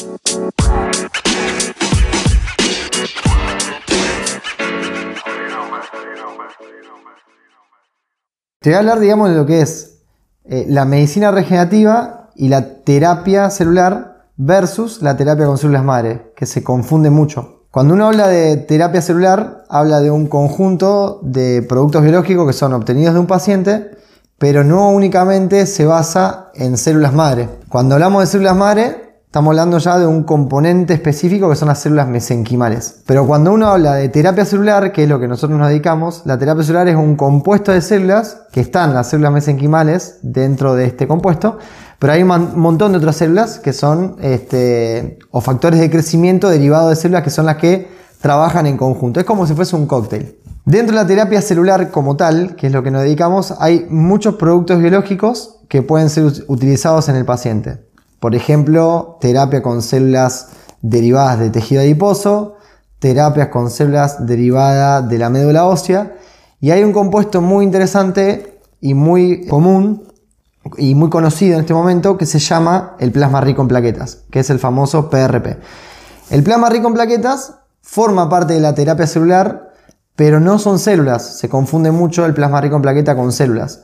Te voy a hablar, digamos, de lo que es eh, la medicina regenerativa y la terapia celular versus la terapia con células madre, que se confunde mucho. Cuando uno habla de terapia celular, habla de un conjunto de productos biológicos que son obtenidos de un paciente, pero no únicamente se basa en células madre. Cuando hablamos de células madre, Estamos hablando ya de un componente específico que son las células mesenquimales. Pero cuando uno habla de terapia celular, que es lo que nosotros nos dedicamos, la terapia celular es un compuesto de células que están las células mesenquimales dentro de este compuesto, pero hay un montón de otras células que son este, o factores de crecimiento derivados de células que son las que trabajan en conjunto. Es como si fuese un cóctel. Dentro de la terapia celular como tal, que es lo que nos dedicamos, hay muchos productos biológicos que pueden ser utilizados en el paciente. Por ejemplo, terapia con células derivadas de tejido adiposo, terapias con células derivadas de la médula ósea. Y hay un compuesto muy interesante y muy común y muy conocido en este momento que se llama el plasma rico en plaquetas, que es el famoso PRP. El plasma rico en plaquetas forma parte de la terapia celular, pero no son células. Se confunde mucho el plasma rico en plaqueta con células.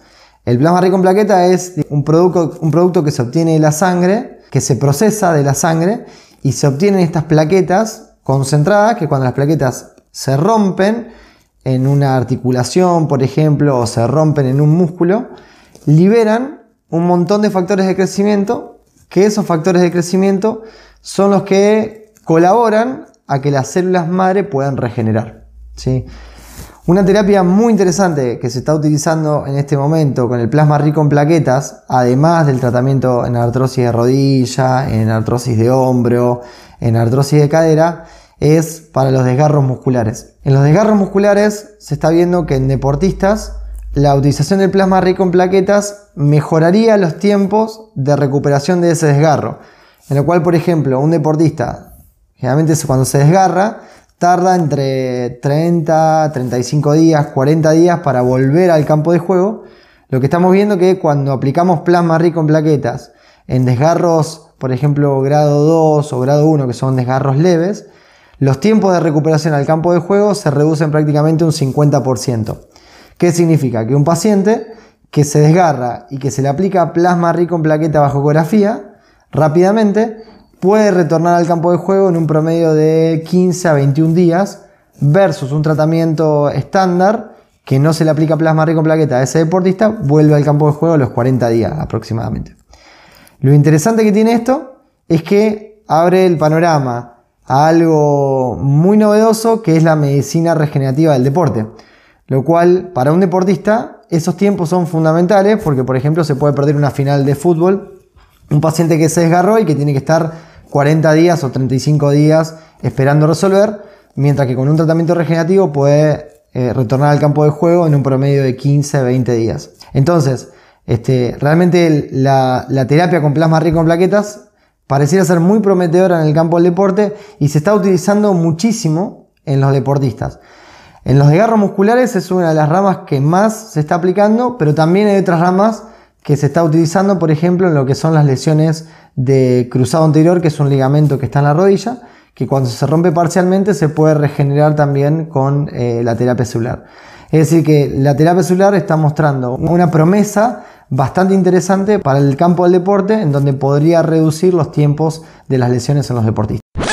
El plasma rico en plaqueta es un producto, un producto que se obtiene de la sangre, que se procesa de la sangre y se obtienen estas plaquetas concentradas que cuando las plaquetas se rompen en una articulación, por ejemplo, o se rompen en un músculo, liberan un montón de factores de crecimiento, que esos factores de crecimiento son los que colaboran a que las células madre puedan regenerar. ¿sí? Una terapia muy interesante que se está utilizando en este momento con el plasma rico en plaquetas, además del tratamiento en artrosis de rodilla, en artrosis de hombro, en artrosis de cadera, es para los desgarros musculares. En los desgarros musculares se está viendo que en deportistas la utilización del plasma rico en plaquetas mejoraría los tiempos de recuperación de ese desgarro. En lo cual, por ejemplo, un deportista, generalmente cuando se desgarra, tarda entre 30, 35 días, 40 días para volver al campo de juego. Lo que estamos viendo que cuando aplicamos plasma rico en plaquetas en desgarros, por ejemplo, grado 2 o grado 1, que son desgarros leves, los tiempos de recuperación al campo de juego se reducen prácticamente un 50%. ¿Qué significa? Que un paciente que se desgarra y que se le aplica plasma rico en plaqueta bajo ecografía, rápidamente puede retornar al campo de juego en un promedio de 15 a 21 días versus un tratamiento estándar que no se le aplica plasma rico en plaqueta a ese deportista, vuelve al campo de juego a los 40 días aproximadamente. Lo interesante que tiene esto es que abre el panorama a algo muy novedoso que es la medicina regenerativa del deporte. Lo cual para un deportista esos tiempos son fundamentales porque por ejemplo se puede perder una final de fútbol un paciente que se desgarró y que tiene que estar 40 días o 35 días esperando resolver, mientras que con un tratamiento regenerativo puede eh, retornar al campo de juego en un promedio de 15 20 días. Entonces, este, realmente la, la terapia con plasma rico en plaquetas pareciera ser muy prometedora en el campo del deporte y se está utilizando muchísimo en los deportistas. En los desgarros musculares es una de las ramas que más se está aplicando, pero también hay otras ramas que se está utilizando, por ejemplo, en lo que son las lesiones de cruzado anterior, que es un ligamento que está en la rodilla, que cuando se rompe parcialmente se puede regenerar también con eh, la terapia celular. Es decir, que la terapia celular está mostrando una promesa bastante interesante para el campo del deporte, en donde podría reducir los tiempos de las lesiones en los deportistas.